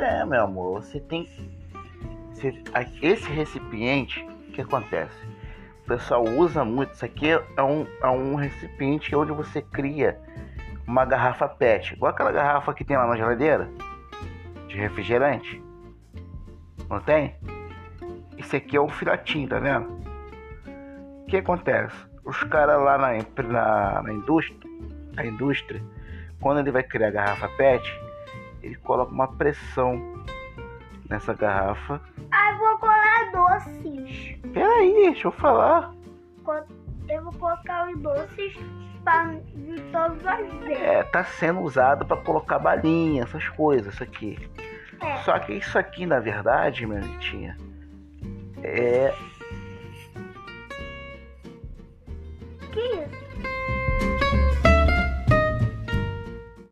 É, meu amor, você tem. Você... Esse recipiente, o que acontece? O pessoal usa muito. Isso aqui é um, é um recipiente onde você cria uma garrafa PET, igual aquela garrafa que tem lá na geladeira de refrigerante. Não tem? Esse aqui é um filhotinho, tá vendo? O que acontece? Os caras lá na, na, na indústria, a indústria, quando ele vai criar a garrafa PET, ele coloca uma pressão nessa garrafa. Ah, vou colar doces. Peraí, deixa eu falar. Eu vou colocar os doces para todos as vezes. É, tá sendo usado para colocar balinha, essas coisas, isso aqui. É. Só que isso aqui, na verdade, minha netinha, é. Que isso?